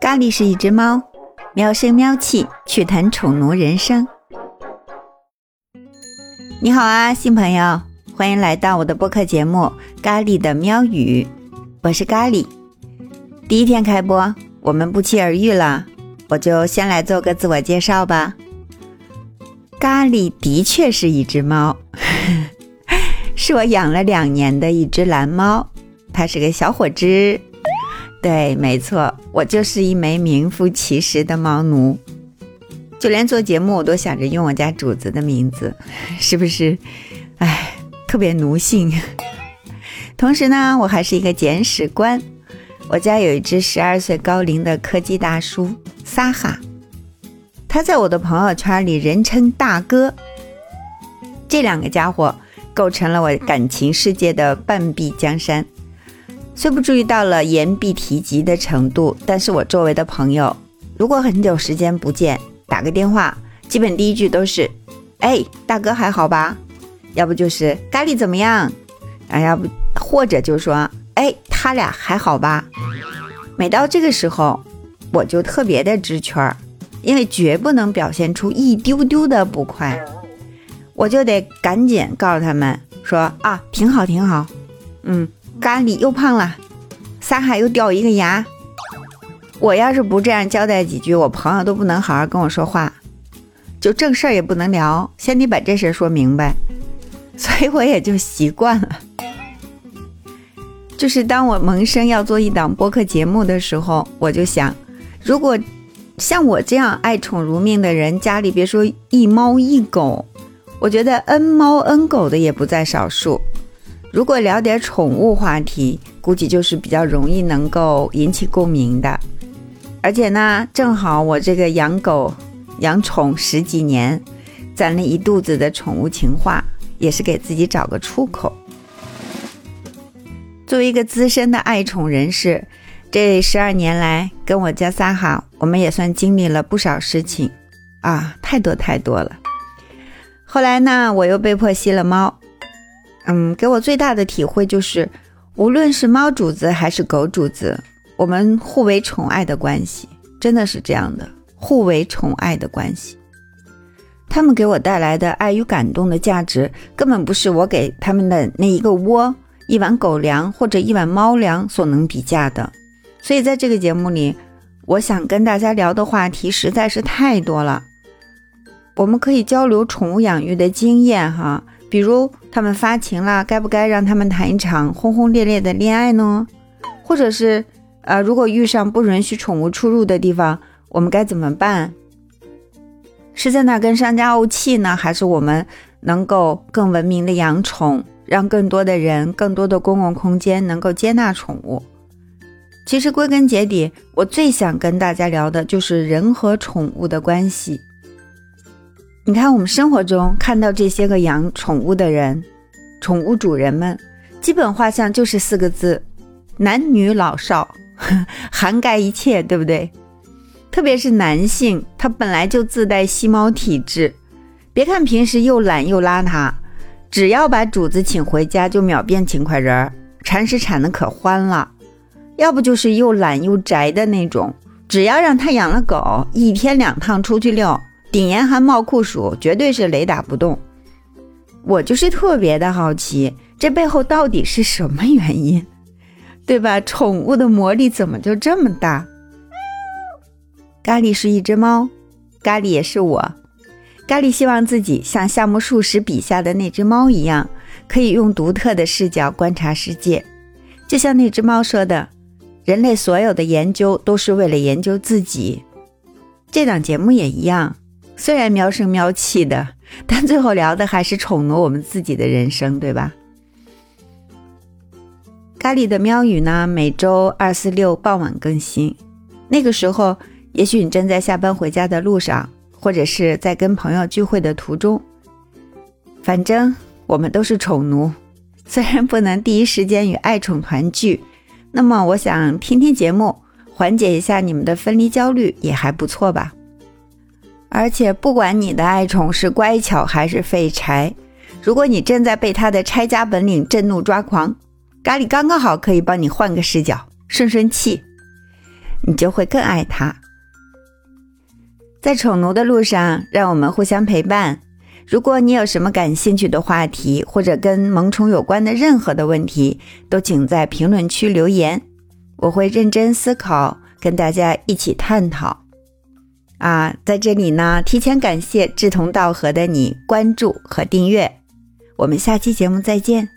咖喱是一只猫，喵声喵气，趣谈宠奴人生。你好啊，新朋友，欢迎来到我的播客节目《咖喱的喵语》，我是咖喱。第一天开播，我们不期而遇了，我就先来做个自我介绍吧。咖喱的确是一只猫，是我养了两年的一只蓝猫，它是个小伙子。对，没错，我就是一枚名副其实的猫奴，就连做节目我都想着用我家主子的名字，是不是？哎，特别奴性。同时呢，我还是一个捡屎官，我家有一只十二岁高龄的柯基大叔撒哈，他在我的朋友圈里人称大哥。这两个家伙构成了我感情世界的半壁江山。虽不至于到了言必提及的程度，但是我周围的朋友，如果很久时间不见，打个电话，基本第一句都是：“哎，大哥还好吧？”要不就是“咖喱怎么样？”啊，要不或者就说：“哎，他俩还好吧？”每到这个时候，我就特别的知趣儿，因为绝不能表现出一丢丢的不快，我就得赶紧告诉他们说：“啊，挺好，挺好。”嗯。咖喱又胖了，撒哈又掉一个牙。我要是不这样交代几句，我朋友都不能好好跟我说话，就正事儿也不能聊，先得把这事儿说明白。所以我也就习惯了。就是当我萌生要做一档播客节目的时候，我就想，如果像我这样爱宠如命的人，家里别说一猫一狗，我觉得 n 猫 n 狗的也不在少数。如果聊点宠物话题，估计就是比较容易能够引起共鸣的。而且呢，正好我这个养狗、养宠十几年，攒了一肚子的宠物情话，也是给自己找个出口。作为一个资深的爱宠人士，这十二年来跟我家撒哈，我们也算经历了不少事情啊，太多太多了。后来呢，我又被迫吸了猫。嗯，给我最大的体会就是，无论是猫主子还是狗主子，我们互为宠爱的关系，真的是这样的，互为宠爱的关系。他们给我带来的爱与感动的价值，根本不是我给他们的那一个窝、一碗狗粮或者一碗猫粮所能比价的。所以在这个节目里，我想跟大家聊的话题实在是太多了，我们可以交流宠物养育的经验，哈。比如他们发情了，该不该让他们谈一场轰轰烈烈的恋爱呢？或者是，呃，如果遇上不允许宠物出入的地方，我们该怎么办？是在那跟商家怄气呢，还是我们能够更文明的养宠，让更多的人、更多的公共空间能够接纳宠物？其实归根结底，我最想跟大家聊的就是人和宠物的关系。你看，我们生活中看到这些个养宠物的人，宠物主人们，基本画像就是四个字：男女老少，涵盖一切，对不对？特别是男性，他本来就自带吸猫体质，别看平时又懒又邋遢，只要把主子请回家，就秒变勤快人儿，铲屎铲的可欢了；要不就是又懒又宅的那种，只要让他养了狗，一天两趟出去遛。顶严寒冒酷暑，绝对是雷打不动。我就是特别的好奇，这背后到底是什么原因，对吧？宠物的魔力怎么就这么大？咖喱是一只猫，咖喱也是我。咖喱希望自己像夏目漱石笔下的那只猫一样，可以用独特的视角观察世界。就像那只猫说的：“人类所有的研究都是为了研究自己。”这档节目也一样。虽然喵声喵气的，但最后聊的还是宠奴我们自己的人生，对吧？咖喱的喵语呢，每周二、四、六傍晚更新。那个时候，也许你正在下班回家的路上，或者是在跟朋友聚会的途中。反正我们都是宠奴，虽然不能第一时间与爱宠团聚，那么我想听听节目，缓解一下你们的分离焦虑，也还不错吧。而且，不管你的爱宠是乖巧还是废柴，如果你正在被它的拆家本领震怒抓狂，咖喱刚刚好可以帮你换个视角，顺顺气，你就会更爱他。在宠奴的路上，让我们互相陪伴。如果你有什么感兴趣的话题，或者跟萌宠有关的任何的问题，都请在评论区留言，我会认真思考，跟大家一起探讨。啊，在这里呢，提前感谢志同道合的你关注和订阅，我们下期节目再见。